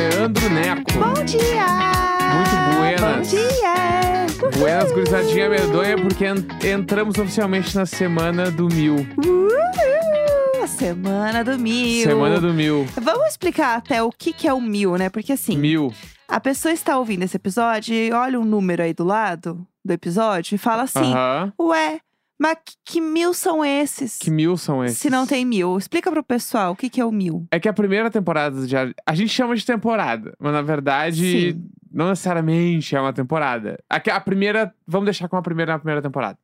Leandro Neco. Bom dia! Muito buenas. Bom dia! Buenas, gurizadinha medonha, porque en- entramos oficialmente na semana do mil. Uhul. Semana do mil. Semana do mil. Vamos explicar até o que, que é o mil, né? Porque assim, Mil. a pessoa está ouvindo esse episódio e olha um número aí do lado do episódio e fala assim: Aham. Ué, mas que, que mil são esses? Que mil são esses? Se não tem mil. Explica pro pessoal o que, que é o mil. É que a primeira temporada de Ar- A gente chama de temporada, mas na verdade, Sim. não necessariamente é uma temporada. A, a primeira. Vamos deixar com a primeira na primeira temporada.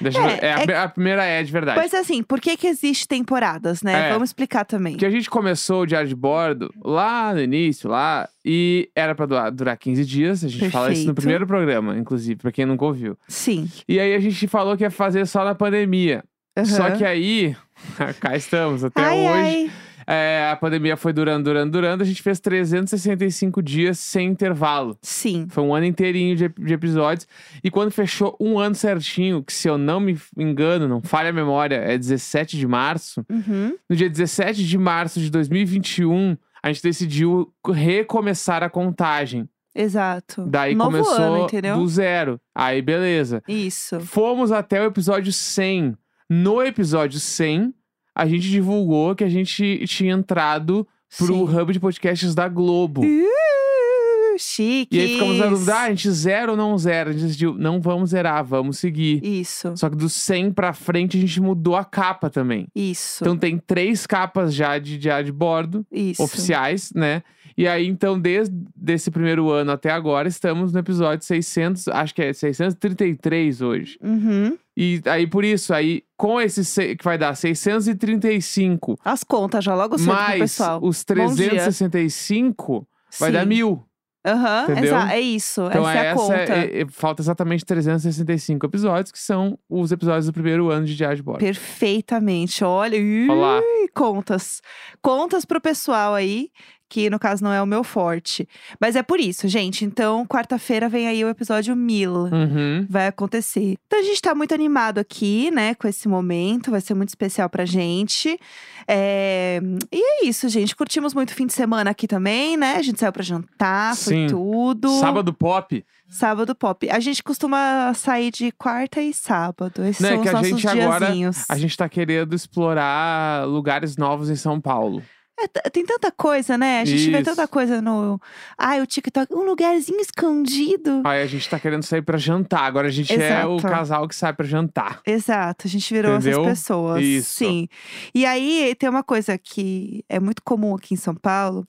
Deixa- É, é, a, é- a primeira é de verdade. Pois assim, por que que existe temporadas, né? É. Vamos explicar também. Porque a gente começou o diário de bordo lá no início, lá, e era pra durar, durar 15 dias. A gente fala isso no Perfeito. primeiro programa, inclusive, pra quem nunca ouviu. Sim. E aí a gente falou que ia fazer só na pandemia. Só Aham. que aí, cá estamos, até ai, hoje. ai. É, a pandemia foi durando, durando, durando. A gente fez 365 dias sem intervalo. Sim. Foi um ano inteirinho de, de episódios. E quando fechou um ano certinho, que se eu não me engano, não falha a memória, é 17 de março. Uhum. No dia 17 de março de 2021, a gente decidiu recomeçar a contagem. Exato. Daí Novo começou ano, do zero. Aí, beleza. Isso. Fomos até o episódio 100. No episódio 100, a gente divulgou que a gente tinha entrado pro Sim. hub de podcasts da Globo. Uh, chique. E aí ficamos na dúvida, ah, a gente zera ou não zera? A gente decidiu, não vamos zerar, vamos seguir. Isso. Só que do 100 pra frente a gente mudou a capa também. Isso. Então tem três capas já de diário de bordo, Isso. oficiais, né? E aí, então, desde esse primeiro ano até agora, estamos no episódio 600, acho que é 633 hoje. Uhum. E aí, por isso, aí, com esse se- que vai dar 635, As contas já logo cedo pro mais pessoal. os Bom dia. 365, vai dar Sim. mil. Aham, exa- é isso. Então, essa é a conta. é- é- falta exatamente 365 episódios, que são os episódios do primeiro ano de Diário de Bordo. Perfeitamente. Olha, ui, Olá. contas. Contas pro pessoal aí, que no caso não é o meu forte. Mas é por isso, gente. Então, quarta-feira vem aí o episódio 1000. Uhum. Vai acontecer. Então a gente tá muito animado aqui, né, com esse momento. Vai ser muito especial pra gente. É, E é isso, gente. Curtimos muito o fim de semana aqui também, né? A gente saiu pra jantar, Sim. foi tudo. Sábado Pop. Sábado pop. A gente costuma sair de quarta e sábado. Esses Né, são que os a nossos gente agora- diazinhos. A gente tá querendo explorar lugares novos em São Paulo. É, tem tanta coisa, né? A gente vê Isso. tanta coisa no. Ai, o TikTok. Um lugarzinho escondido. Aí a gente tá querendo sair pra jantar. Agora a gente é o Exato. casal que sai pra jantar. Exato, a gente virou Entendeu? essas pessoas. Isso. Sim. E aí tem uma coisa que é muito comum aqui em São Paulo,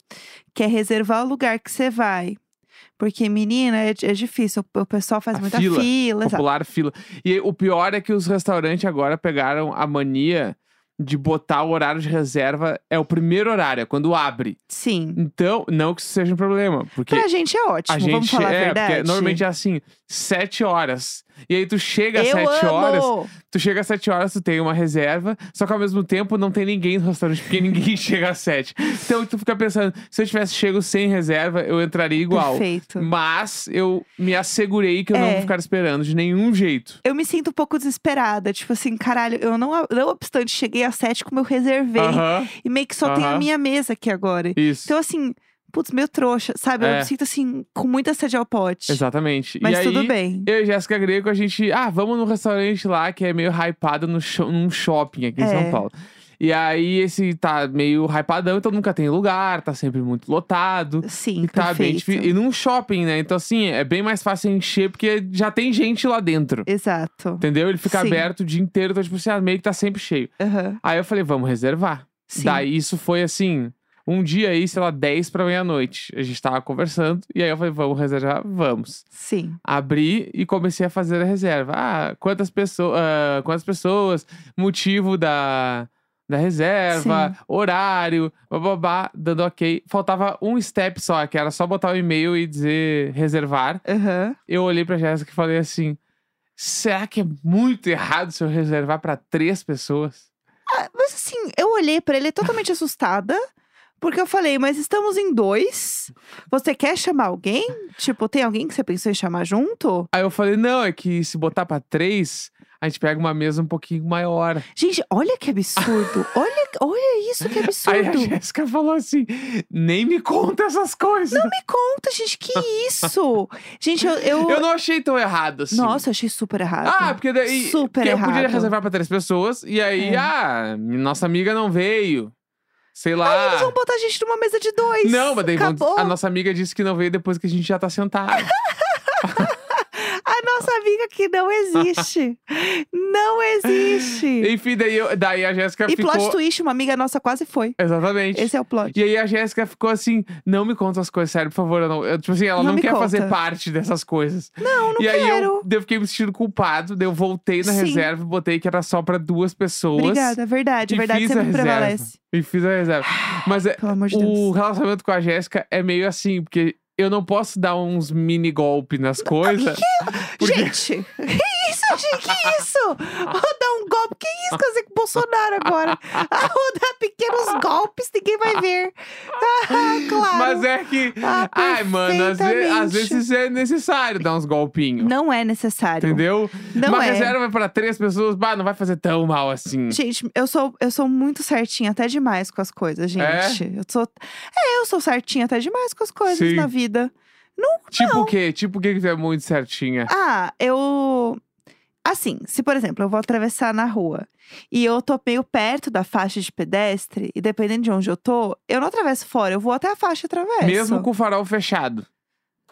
que é reservar o lugar que você vai. Porque, menina, é, é difícil. O, o pessoal faz A muita fila, fila. exato. Popular fila. E o pior é que os restaurantes agora pegaram a mania de botar o horário de reserva. É o primeiro horário, é quando abre. Sim. Então, não que isso seja um problema. Porque Pra gente é ótimo, a gente vamos falar é, a verdade. porque normalmente é assim, sete horas. E aí tu chega às Eu sete amo! horas, tu chega às sete horas, tu tem uma reserva, só que ao mesmo tempo não tem ninguém no restaurante, porque ninguém chega às sete. Então tu fica pensando, se eu tivesse chego sem reserva, eu entraria igual. Perfeito. Mas eu me assegurei que eu não É. vou ficar esperando de nenhum jeito. Eu me sinto um pouco desesperada. Tipo assim, caralho, eu não, não obstante, cheguei às sete como eu reservei. Aham, E meio que só tem a Aham. minha mesa aqui agora. isso. Então, assim, putz, meio trouxa, sabe? Eu É. me sinto assim, com muita sede ao pote. Exatamente. Mas e tudo aí, bem. Eu e Jéssica Greco, a gente. Ah, vamos num restaurante lá que é meio hypado no num shopping aqui em É. São Paulo. E aí, esse tá meio hypadão, então nunca tem lugar, tá sempre muito lotado. Sim, E tá bem perfeito. difícil. E num shopping, né? Então, assim, é bem mais fácil encher, porque já tem gente lá dentro. Exato. Entendeu? Ele fica Sim. aberto o dia inteiro, então, tipo assim, ah, meio que tá sempre cheio. Aham. Aí eu falei, vamos reservar. Sim. Daí isso foi assim, um dia aí, sei lá, 10 pra meia-noite. A gente tava conversando, e aí eu falei, vamos reservar? Vamos. Sim. Abri e comecei a fazer a reserva. Ah, quantas pessoas, quantas pessoas, motivo da, da reserva, horário, bababá, dando ok. Faltava um step só, que era só botar o e-mail e dizer reservar. Aham. Eu olhei pra Jéssica e falei assim: será que é muito errado se eu reservar pra três pessoas? Ah, mas assim, eu olhei pra ele totalmente assustada. Porque eu falei, mas estamos em dois. Você quer chamar alguém? Tipo, tem alguém que você pensou em chamar junto? Aí eu falei, não, é que se botar pra três, a gente pega uma mesa um pouquinho maior. Gente, olha que absurdo. olha, olha isso que Aí a absurdo. Jéssica falou assim: nem me conta essas coisas. Não me conta, gente, que isso? gente, eu. eu... Eu não achei tão errado assim. Nossa, eu achei super errado. Ah, porque daí. Super porque eu podia errado. reservar pra três pessoas, e aí, É. ah, nossa amiga não veio. Sei lá. Aí eles vão botar a gente numa mesa de dois. Não, mas daí vão- Acabou. a nossa amiga disse que não veio depois que a gente já tá sentado. Nossa amiga que não existe. não existe. Enfim, daí, eu- daí a Jéssica E ficou. plot twist, uma amiga nossa quase foi. Exatamente. Esse é o plot. E aí a Jéssica ficou assim, não me conta as coisas, sério, por favor. Eu não, eu, tipo assim, ela Não não, quer fazer conta. parte dessas coisas. Não, não e aí eu, quero. daí eu fiquei me sentindo culpado, daí eu voltei na Sim. reserva e botei que era só pra duas pessoas. Obrigada, verdade. E verdade sempre reserva. prevalece. E fiz a reserva. Mas é, de o relacionamento com a Jéssica é meio assim, porque eu não posso dar uns mini golpes nas coisas. Porque- Gente, que isso, gente? Que isso? Vou dar um golpe. Que isso que eu sei com o Bolsonaro agora? Ah, vou dar pequenos golpes, ninguém vai ver. Ah, claro. Mas é que. Ah, ai, mano, às, ve- às vezes é necessário dar uns golpinhos. Não é necessário. Entendeu? Não Uma é. reserva pra três pessoas, bah, não vai fazer tão mal assim. Gente, eu sou, eu sou muito certinha até demais com as coisas, gente. Eu sou. É, eu sou certinha até demais com as coisas Sim. na vida. Tipo o quê? Tipo o quê que tu é muito certinha? Ah, eu. Assim, se por exemplo, eu vou atravessar na rua e eu tô meio perto da faixa de pedestre, e dependendo de onde eu tô, eu não atravesso fora, eu vou até a faixa e atravesso. Mesmo com o farol fechado.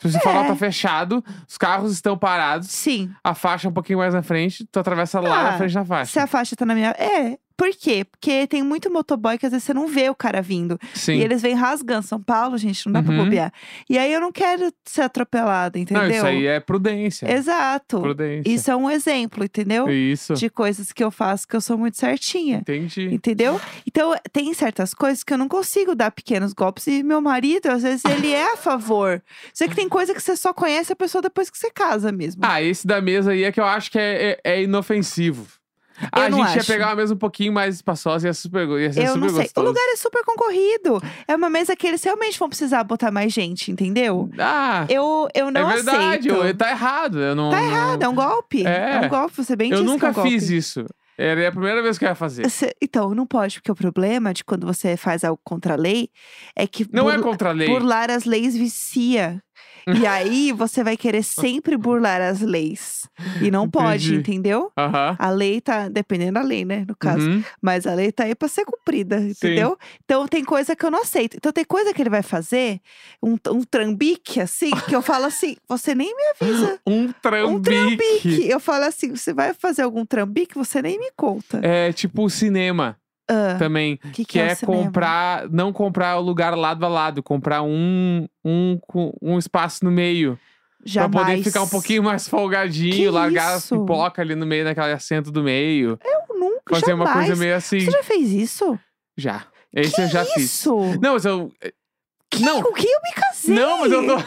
Se o farol tá fechado, os carros estão parados, Sim. a faixa é um pouquinho mais na frente, tu atravessa lá Ah, na frente da faixa. Se a faixa tá na minha. É. Por quê? Porque tem muito motoboy que às vezes você não vê o cara vindo. Sim. E eles vêm rasgando. São Paulo, gente, não dá pra Uhum. bobear. E aí eu não quero ser atropelada, entendeu? Não, isso aí é prudência. Exato. Prudência. Isso é um exemplo, entendeu? Isso. De coisas que eu faço que eu sou muito certinha. Entendi. Entendeu? Então, tem certas coisas que eu não consigo dar pequenos golpes. E meu marido, às vezes, ele é a favor. Só que tem coisa que você só conhece a pessoa depois que você casa mesmo. Ah, esse da mesa aí é que eu acho que é, é- é inofensivo. Eu a gente ia acho. pegar uma mesa um pouquinho mais espaçosa e ia, super, ia ser eu super não sei. gostoso. O lugar é super concorrido. É uma mesa que eles realmente vão precisar botar mais gente, entendeu? Ah, Eu, eu não é verdade. aceito. eu- tá errado. Eu não, Tá errado, é um golpe. É. um golpe, você bem Eu disse que é nunca um fiz isso. Era a primeira vez que eu ia fazer. Então, não pode, porque o problema de quando você faz algo contra a lei é que Não é contra a lei. burlar as leis vicia. E aí você vai querer sempre burlar as leis. E não pode, Entendi. entendeu? Aham. A lei tá, dependendo da lei, né, no caso. Uhum. Mas a lei tá aí pra ser cumprida, entendeu? Então tem coisa que eu não aceito. Então tem coisa que ele vai fazer, um, um trambique, assim, que eu falo assim, você nem me avisa. Um trambique. Um trambique. Eu falo assim, você vai fazer algum trambique, você nem me conta. É tipo o cinema Ah, também. que que Que é, é cinema? comprar, não comprar o lugar lado a lado, comprar um, um, um espaço no meio. Jamais. Pra poder ficar um pouquinho mais folgadinho, Que largar isso? as pipoca ali no meio daquele assento do meio. Eu nunca, Fazer uma coisa jamais. meio assim. Você já fez isso? Já. Esse eu já fiz. Isso? Não, mas eu. Que, não. Com quem eu me casei? Não, mas eu tô.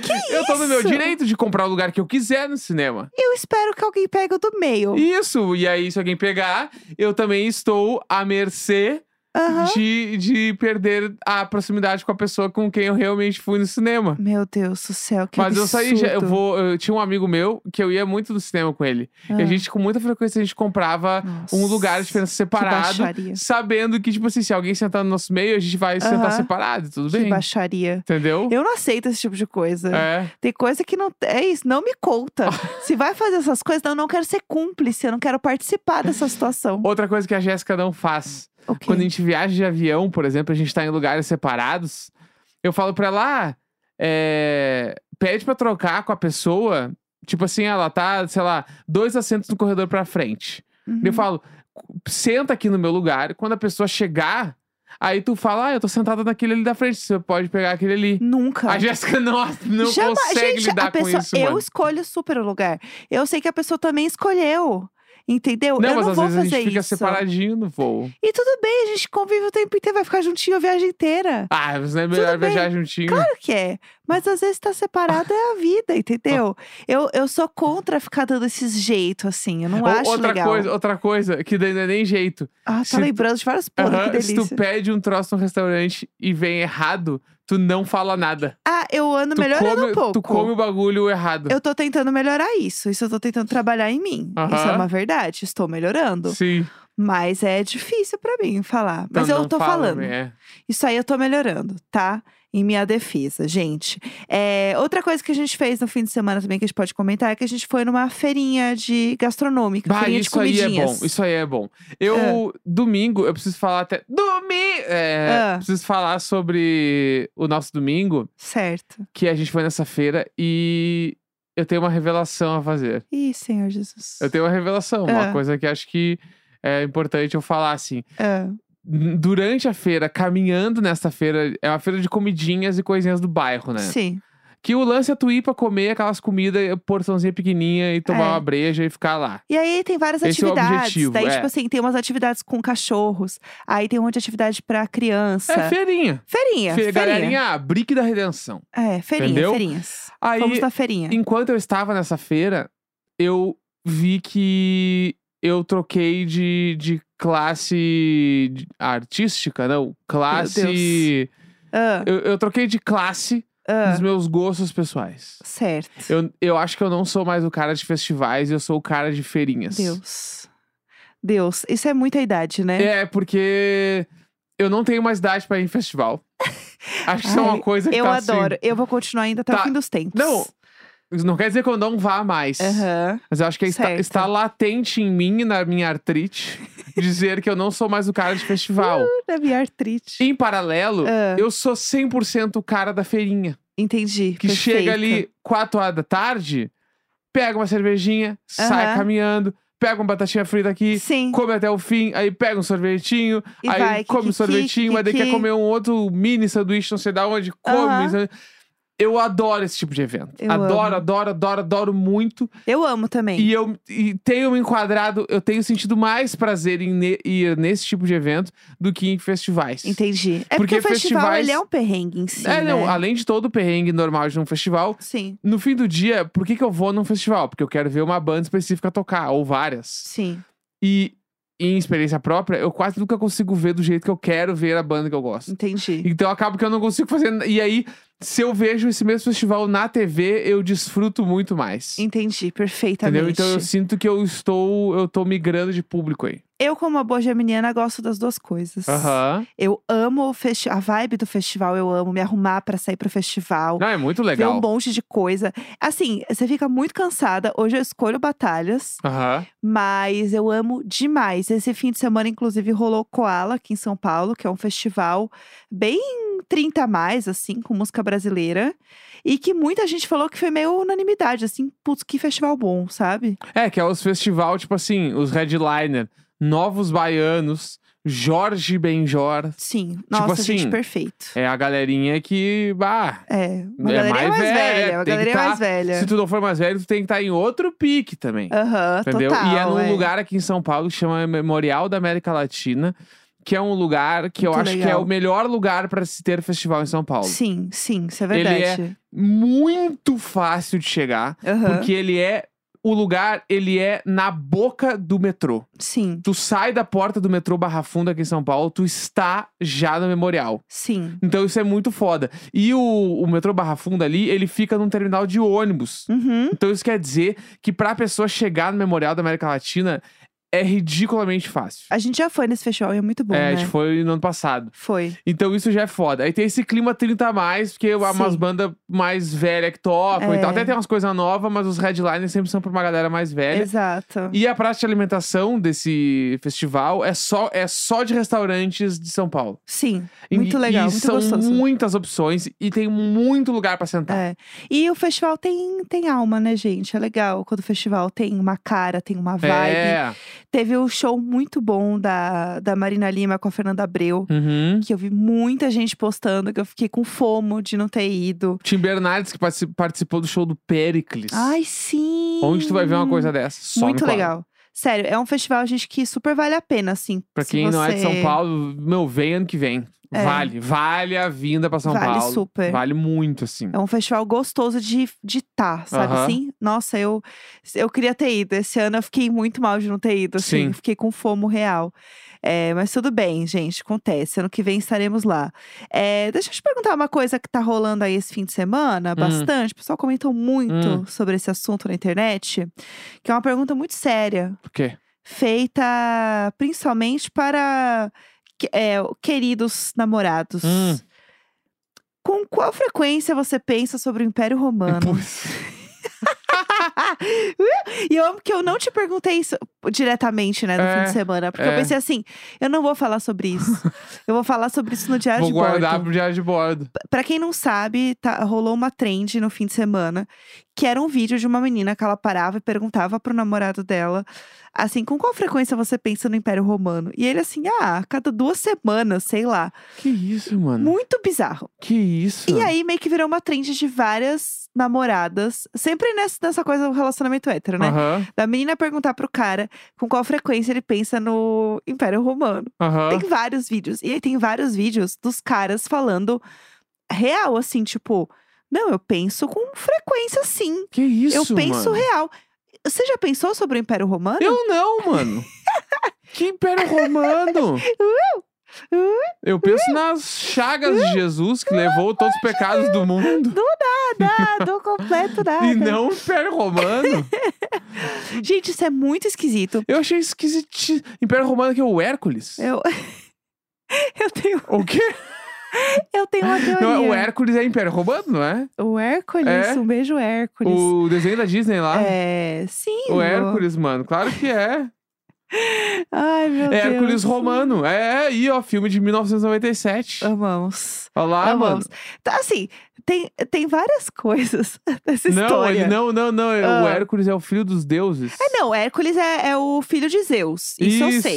Que eu tô no meu isso? direito de comprar o lugar que eu quiser no cinema. Eu espero que alguém pegue o do meio. Isso, e aí, se alguém pegar, eu também estou à mercê Aham. de, de perder a proximidade com a pessoa com quem eu realmente fui no cinema. Meu Deus do céu, que Mas eu saí, já- eu absurdo. vou. Eu tinha um amigo meu que eu ia muito no cinema com ele. E a Ah, gente, com muita frequência, a gente comprava um lugar de diferença separado, baixaria. sabendo que, tipo assim, se alguém sentar no nosso meio, a gente vai sentar Aham. separado, tudo Que bem. baixaria. Entendeu? Eu não aceito esse tipo de coisa. É. Tem coisa que não. É isso, não me conta. Se vai fazer essas coisas, eu não quero ser cúmplice, eu não quero participar dessa situação. Outra coisa que a Jéssica não faz. O quê? Quando a gente viaja de avião, por exemplo, a gente tá em lugares separados, eu falo pra ela, ah, é, pede pra trocar com a pessoa. Tipo assim, ela tá, sei lá, dois assentos no corredor pra frente. Uhum. Eu falo, senta aqui no meu lugar. Quando a pessoa chegar, aí tu fala, ah, eu tô sentada naquele ali da frente, você pode pegar aquele ali. Nunca. A Jéssica não, não Jamais- consegue Gente, lidar a pessoa, com isso, eu mano. escolho super o lugar. Eu sei que a pessoa também escolheu. Entendeu? Não, eu mas não às vou vezes a fazer gente fica isso. separadinho no voo. E tudo bem, a gente convive o tempo inteiro, vai ficar juntinho a viagem inteira. Ah, mas não é melhor viajar juntinho? Claro que é. Mas às vezes tá separado é a vida, entendeu? Eu, eu sou contra ficar dando esses jeitos, assim. Eu não Ou- acho outra legal. coisa, outra coisa, que daí não é nem jeito. Ah, tá se- lembrando de várias porra, Aham, que se delícia. tu pede um troço no restaurante e vem errado, tu não fala nada. Ah, eu ando Tu melhorando come, um pouco. tu come o bagulho errado. Eu tô tentando melhorar isso. Isso eu tô tentando trabalhar em mim. Isso é uma verdade. Estou melhorando. Sim. Mas é difícil pra mim falar. Mas Não, eu não tô fala, falando. é. Isso aí eu tô melhorando, tá? Em minha defesa, gente. É, outra coisa que a gente fez no fim de semana também que a gente pode comentar é que a gente foi numa feirinha de gastronômica, Bah, feirinha isso aí é bom. Isso aí é bom. Eu, domingo, eu preciso falar até. Domingo! É, Ah. Preciso falar sobre o nosso domingo, Certo. que a gente foi nessa feira e eu tenho uma revelação a fazer. Ih, Senhor Jesus. Eu tenho uma revelação, uma Ah. coisa que acho que é importante eu falar assim. Durante a feira, caminhando nesta feira, é uma feira de comidinhas e coisinhas do bairro, né? Sim. Que o lance é tu ir pra comer aquelas comidas, porçãozinha pequenininha e tomar É. uma breja e ficar lá. E aí tem várias Esse é o atividades. objetivo, Daí, é. tipo assim, tem umas atividades com cachorros. Aí tem um monte de atividade pra criança. É feirinha. Feirinha, Fe-. Galerinha, ah, brique da redenção. É, feirinha, Entendeu? feirinhas. Aí, Vamos na feirinha. enquanto eu estava nessa feira, eu vi que eu troquei de, de classe artística, não, classe. Ah, Eu, eu troquei de classe ah, nos meus gostos pessoais. certo. Eu, eu acho que eu não sou mais o cara de festivais, eu sou o cara de feirinhas. Deus. Deus. Isso é muita idade, né? É, porque eu não tenho mais idade pra ir em festival. Acho que isso é uma coisa que Eu tá assim- adoro. Eu vou continuar ainda até Tá. o fim dos tempos. Não, não quer dizer que eu não vá mais. Aham. Mas eu acho que está, está latente em mim, na minha artrite, dizer que eu não sou mais o cara de festival. Da minha artrite. em paralelo, Ah. eu sou 100% o cara da feirinha. Entendi. Que chega ali 4 horas da tarde, pega uma cervejinha, sai Aham. caminhando, pega uma batatinha frita aqui, Sim. come até o fim, aí pega um sorvetinho, E aí vai, come um sorvetinho, mas daí quer kikiki. comer um outro mini sanduíche, não sei da onde, come. Eu adoro esse tipo de evento. Eu adoro, amo. adoro, adoro, adoro muito. Eu amo também. E eu e tenho me enquadrado, eu tenho sentido mais prazer em ne- ir nesse tipo de evento do que em festivais. Entendi. É Porque porque, o festival festivais- ele é um perrengue em si, É, não, né? além de todo o perrengue normal de um festival, Sim, no fim do dia, por que, que eu vou num festival? Porque eu quero ver uma banda específica tocar, ou várias. sim. E em experiência própria, eu quase nunca consigo ver do jeito que eu quero ver a banda que eu gosto. Entendi. Então acaba que eu não consigo fazer. E aí, se eu vejo esse mesmo festival na TV, eu desfruto muito mais. Entendi, perfeitamente. Entendeu? Então eu sinto que eu estou, eu tô migrando de público aí. Eu, como uma boa geminiana, gosto das duas coisas. Aham. Eu amo o festi- a vibe do festival, eu amo me arrumar pra sair pro festival. Não, é muito Ver legal. um monte de coisa. Assim, você fica muito cansada. Hoje eu escolho batalhas, Aham. mas eu amo demais. Esse fim de semana, inclusive, rolou Koala aqui em São Paulo, que é um festival bem 30 a mais, assim, com música brasileira. E que muita gente falou que foi meio unanimidade, assim, putz, que festival bom, sabe? É, que é os festival, tipo assim, os headliner, Novos Baianos, Jorge Benjor. Sim. Nossa, gente, assim, perfeito. É a galerinha que, bah, É, uma É galerinha mais mais, velha, velha, uma galerinha tá- mais velha. se tu não for mais velho, tu tem que estar em outro pique também. Aham, entendeu? total. e é num é. lugar aqui em São Paulo que chama Memorial da América Latina, que é um lugar que eu Muito acho que é legal. o melhor lugar para se ter festival em São Paulo. Sim, sim, isso é Ele é verdade. Muito fácil de chegar, Aham, porque ele é o lugar, ele é na boca do metrô. Sim, Tu sai da porta do metrô Barra Funda aqui em São Paulo, tu está já no memorial. sim. Então isso é muito foda. E o, o metrô Barra Funda ali, ele fica num terminal de ônibus. Uhum. Então isso quer dizer que pra pessoa chegar no Memorial da América Latina é ridiculamente fácil. A gente já foi nesse festival e é muito bom, é, a né? gente foi no ano passado. Foi. Então isso já é foda. Aí tem esse clima 30 a mais, porque é umas bandas mais velhas que tocam e É. tal. Até tem umas coisas novas, mas os headliners sempre são pra uma galera mais velha. Exato. E a praça de alimentação desse festival é só, é só de restaurantes de São Paulo. Sim, E- muito legal, e muito são gostoso. muitas opções e tem muito lugar pra sentar. É. E o festival tem, tem alma, né, gente? É legal quando o festival tem uma cara, tem uma vibe. É. Teve o show muito bom da, da Marina Lima com a Fernanda Abreu. Uhum. Que eu vi muita gente postando, que eu fiquei com fomo de não ter ido. Tim Bernardes, que partici- participou do show do Pericles. Ai, sim! Onde tu vai ver uma coisa dessa? Só Muito legal. Sério, é um festival, gente, que super vale a pena, assim. Pra quem não é de São você- Paulo, meu, vem ano que vem. É. Vale, vale a vinda pra São Vale Paulo. super. Vale muito, assim. É um festival gostoso de de tá, sabe Aham. assim? Nossa, eu, eu queria ter ido. Esse ano eu fiquei muito mal de não ter ido, assim. Sim. Fiquei com fomo real. É, mas tudo bem, gente, acontece. Ano que vem estaremos lá. É, deixa eu te perguntar uma coisa que tá rolando aí esse fim de semana, bastante. O pessoal comentou muito Hum. sobre esse assunto na internet, que é uma pergunta muito séria, Por quê? feita principalmente para é, queridos namorados. Hum. Com qual frequência você pensa sobre o Império Romano? Putz. E eu amo que eu não te perguntei isso diretamente, né, no É, fim de semana. Porque eu é. pensei assim, eu não vou falar sobre isso. eu vou falar sobre isso no diário Vou de guardar bordo. pro diário de bordo. Pra quem não sabe, tá- rolou uma trend no fim de semana, que era um vídeo de uma menina que ela parava e perguntava pro namorado dela, assim, com qual frequência você pensa no Império Romano? E ele assim, ah, a cada duas semanas, sei lá. Que isso, mano? Muito bizarro. Que isso? E aí meio que virou uma trend de várias namoradas, sempre nessa, nessa coisa do relacionamento hétero, né? Da menina perguntar pro cara com qual frequência ele pensa no Império Romano. Tem vários vídeos. E aí tem vários vídeos dos caras falando real, assim, tipo, não, eu penso com frequência sim. Que isso, eu penso mano? real. Você já pensou sobre o Império Romano? Eu não, mano. que Império Romano? Eu penso nas chagas de Jesus que levou todos os pecados do mundo. Nada, do completo nada. E não o Império Romano. Gente, isso é muito esquisito. Eu achei esquisito. Império Romano que é o Hércules. Eu. eu tenho, O quê? eu tenho uma teoria. Não, é o Hércules é Império Romano, não é? O Hércules, É? um beijo, Hércules. O desenho da Disney lá. É, sim. O Hércules, mano. Claro que é. Ai, meu É Hércules Deus. Romano. É aí, ó, filme de 1997. Amamos. Olha lá, mano. Amamos. Tá, assim, tem, tem várias coisas dessa Não, história. ele não, não, não. é- O Ah. Hércules é o filho dos deuses. É, não, Hércules é, é o filho de Zeus. Isso, eu sei.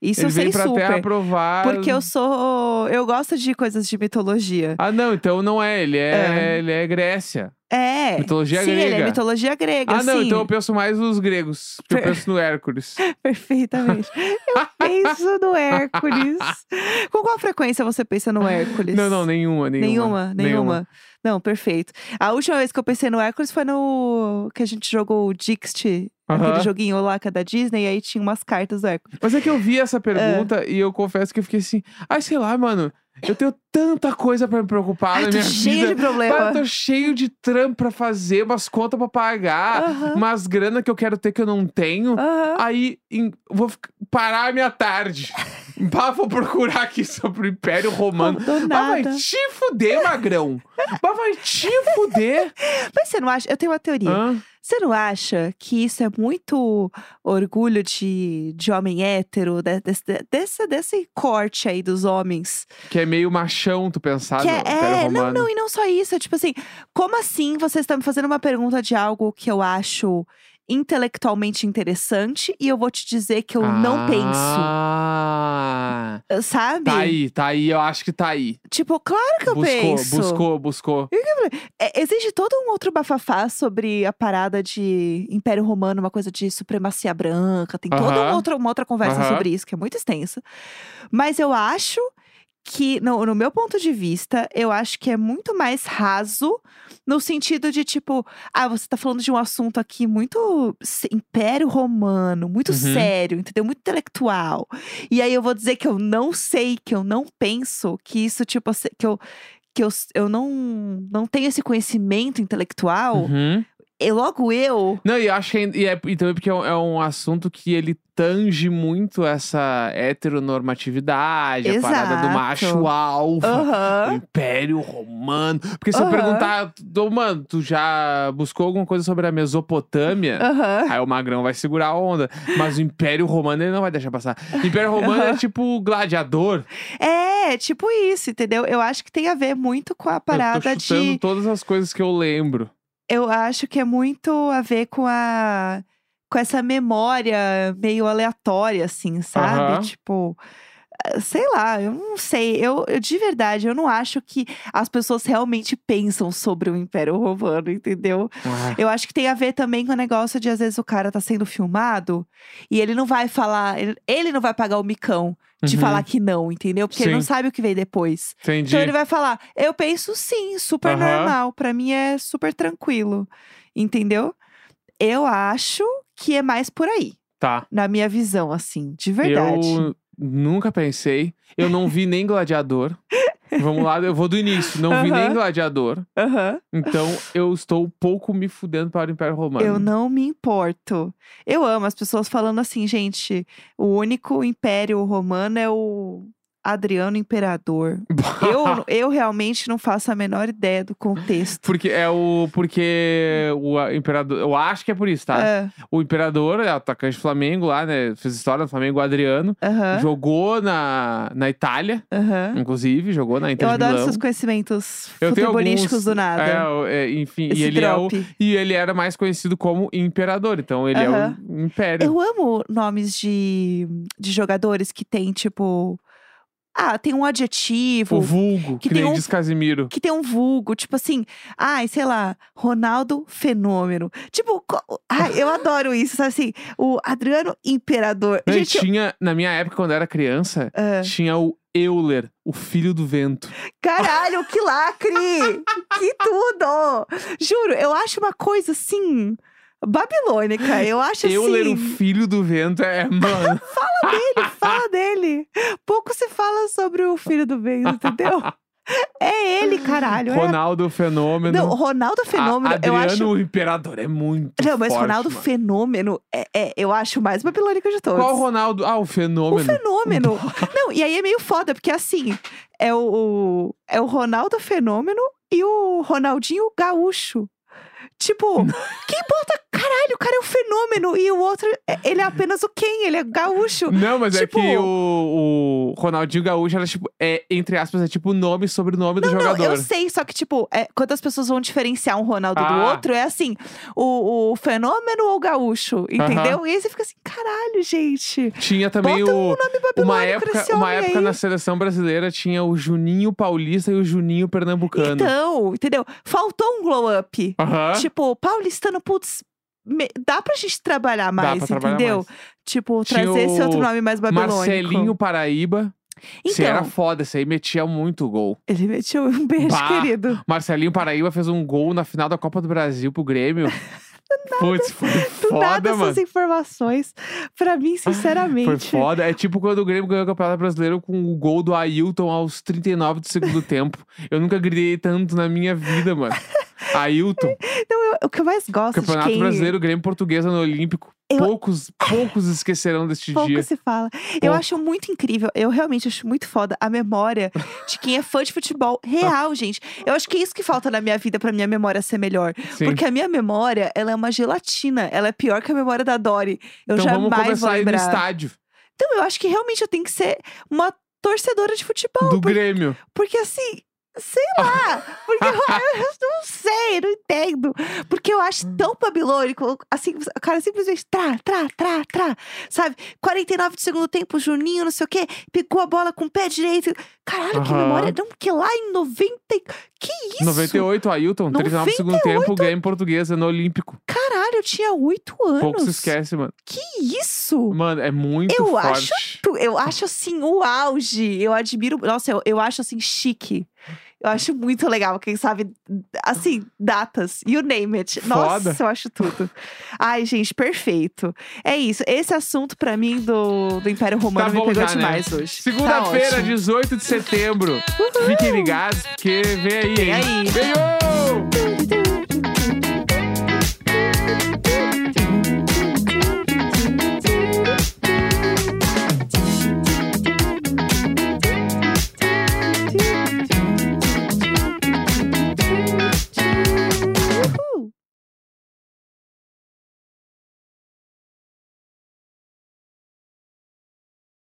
Isso Ele eu sei super. Terra provar. Porque eu sou. Eu gosto de coisas de mitologia. Ah, não, então não é. Ele é, É. ele é Grécia. É. Mitologia sim, ele é grega. mitologia grega. Ah, não, sim. então eu penso mais nos gregos. Porque eu penso no Hércules. Perfeitamente. Eu penso no Hércules. Com qual frequência você pensa no Hércules? Não, não, nenhuma, nenhuma. Nenhuma, nenhuma. Não, perfeito. A última vez que eu pensei no Hércules foi no. que a gente jogou o Dixit, aquele Aham. joguinho lá que é da Disney, e aí tinha umas cartas do Hércules. Mas é que eu vi essa pergunta e eu confesso que eu fiquei assim, ai, sei lá, mano, eu tenho tanta coisa pra me preocupar Ai, na tô minha cheio vida. de problema. Eu tô cheio de trampo pra fazer, umas contas pra pagar, Aham. umas grana que eu quero ter que eu não tenho. Aí em- vou parar a minha tarde. Bah, vou procurar aqui sobre o Império Romano. Bah, vai te fuder, magrão. Bah, vai te fuder. Mas você não acha? Eu tenho uma teoria. Hã? Você não acha que isso é muito orgulho de, de homem hétero, de- desse, desse, desse corte aí dos homens? Que é meio machão tu pensar que é, é, não, não, e não só isso. É tipo assim, como assim você está me fazendo uma pergunta de algo que eu acho intelectualmente interessante e eu vou te dizer que eu não penso? Ah, Sabe? tá aí, tá aí, eu acho que tá aí. Tipo, claro que eu buscou, penso. buscou, buscou. É, existe todo um outro bafafá sobre a parada de Império Romano, uma coisa de supremacia branca. Tem toda Aham. uma outra, uma outra conversa Aham. sobre isso, que é muito extensa. Mas eu acho que, no, no meu ponto de vista, eu acho que é muito mais raso no sentido de tipo, ah, você tá falando de um assunto aqui muito Império Romano, muito Uhum. sério, entendeu? Muito intelectual. E aí eu vou dizer que eu não sei, que eu não penso que isso, tipo, que eu que eu, eu não, não tenho esse conhecimento intelectual, Uhum. E logo eu. Não, e eu acho que é- e, é, e também porque é um, é um assunto que ele tange muito essa heteronormatividade, a parada do Exato. macho alfa. O Aham. Império Romano. Porque se eu Aham. perguntar, "Ô, mano, tu já buscou alguma coisa sobre a Mesopotâmia? Aham. Aí o Magrão vai segurar a onda. Mas o Império Romano ele não vai deixar passar. O Império Romano é tipo gladiador. É, tipo isso, entendeu? Eu acho que tem a ver muito com a eu parada tô chutando de. todas as coisas que eu lembro. Eu acho que é muito a ver com a. Com essa memória meio aleatória, assim, sabe? Aham. Tipo. Sei lá, eu não sei. Eu, eu, de verdade, eu não acho que as pessoas realmente pensam sobre o Império Romano, entendeu? Ah, Eu acho que tem a ver também com o negócio de às vezes o cara tá sendo filmado e ele não vai falar, ele, ele não vai pagar o micão de Uhum. falar que não, entendeu? Porque ele não Sim. sabe o que vem depois. entendi. Então ele vai falar: "Eu penso sim, super Aham. normal, pra mim é super tranquilo". Entendeu? Eu acho que é mais por aí, Tá. na minha visão assim, de verdade. Eu nunca pensei. Eu não vi nem Gladiador. Vamos lá, eu vou do início. Não vi nem. Gladiador. Aham. Então eu estou pouco me fudendo para o Império Romano. Eu não me importo. Eu amo as pessoas falando assim, gente, o único império romano é o Adriano Imperador. Eu, eu realmente não faço a menor ideia do contexto. Porque é o. Porque o imperador. Eu acho que é por isso, tá? É, O imperador é atacante do Flamengo lá, né? Fez história do Flamengo, o Adriano. Jogou na, na Itália, inclusive, jogou na Inter Eu adoro seus conhecimentos Eu futebolísticos alguns, do nada. É, é, enfim, Esse e ele é o, drop. e ele era mais conhecido como imperador, então ele é o império. Eu amo nomes de, de jogadores que tem, tipo. Ah, tem um adjetivo. O vulgo, que que, tem um- diz Casimiro. que tem um vulgo, tipo assim, ai, sei lá, Ronaldo Fenômeno. Tipo, ai, eu adoro isso, sabe assim? O Adriano Imperador. Não, Gente, eu- tinha, na minha época, quando eu era criança, Ah, tinha o Euler, o filho do vento. caralho, que lacre! que tudo! Juro, eu acho uma coisa assim. Babilônica, eu acho Euler, assim. o filho do vento, é, mano. Ele fala dele. Pouco se fala sobre o filho do vento, entendeu? É ele, caralho. É... Ronaldo o Fenômeno. Não, Ronaldo Fenômeno, A- eu Adriano acho. o Imperador é muito Não, mas forte, Ronaldo mano. Fenômeno, é, é- eu acho o mais babilônico de todos. Qual Ronaldo? Ah, o O Fenômeno. fenômeno. Não, e aí é meio foda, porque assim, é o, o- é o Ronaldo Fenômeno e o Ronaldinho Gaúcho. Tipo, quem bota. Caralho, o cara é o fenômeno e o outro, é- ele é apenas o quem? Ele é gaúcho. Não, mas Tipo- é que o, o Ronaldinho Gaúcho era tipo, é, entre aspas, é tipo o nome e sobrenome do Não, jogador. eu sei, só que, tipo, é, quando as pessoas vão diferenciar um Ronaldo do Ah. outro, é assim, o, o fenômeno ou o gaúcho, entendeu? E aí você fica assim, caralho, gente. Tinha também Bota o. um nome Uma época, uma época aí. na seleção brasileira tinha o Juninho Paulista e o Juninho Pernambucano. Então, entendeu? Faltou um glow up. Aham. Tipo, paulistano, putz, me- dá pra gente trabalhar mais, trabalhar entendeu? mais. Tipo, Tinha trazer esse outro nome mais babilônico. Marcelinho Paraíba. Então, era foda, esse aí metia muito gol. ele meteu um beijo, Bah, querido. Marcelinho Paraíba fez um gol na final da Copa do Brasil pro Grêmio. Putz, foi Do nada foda, mano. essas informações. Pra mim, Foi sinceramente. foda. É tipo quando o Grêmio ganhou o Campeonato Brasileiro com o gol do Ailton aos 39 do segundo tempo. Eu nunca gritei tanto na minha vida, mano. Ailton, Então, eu- o que eu mais gosto Campeonato de quem... Brasileiro, Grêmio Portuguesa no Olímpico. Eu- Poucos, poucos esquecerão deste Pouco dia. se fala. Eu Pouco. acho muito incrível, eu realmente acho muito foda a memória de quem é fã de futebol real, gente. Eu acho que é isso que falta na minha vida pra minha memória ser melhor. Sim. Porque a minha memória, ela é uma gelatina. Ela é pior que a memória da Dory. Eu então vamos jamais começar vou a ir no lembrar. estádio Então, eu acho que realmente eu tenho que ser uma torcedora de futebol. do por- Grêmio. Porque assim, sei lá. Porque eu, eu não sei, não entendo. Porque eu acho tão babilônico. Assim, o cara simplesmente trá, trá, trá, trá. Sabe? 49 do segundo tempo, Juninho, não sei o quê. Pegou a bola com o pé direito. Caralho, que Aham. memória. Não, porque lá em 90. Que isso? 98, Ailton, 39 do segundo tempo, Grêmio Portuguesa no Olímpico. Caralho, eu tinha 8 anos. Pouco se esquece, mano. Que isso? Mano, é muito Eu forte. Eu acho assim o auge. Eu admiro. Nossa, eu, eu acho assim chique. Eu acho muito legal, quem sabe, assim, datas, you name it. Foda. Nossa, eu acho tudo. Ai, gente, perfeito. É isso. Esse assunto, pra mim, do, do Império Romano Tá me pegou já, né? demais hoje. Segunda-feira, tá ótimo. 18 de setembro. Fiquem ligados, porque vem aí, Vem hein? aí.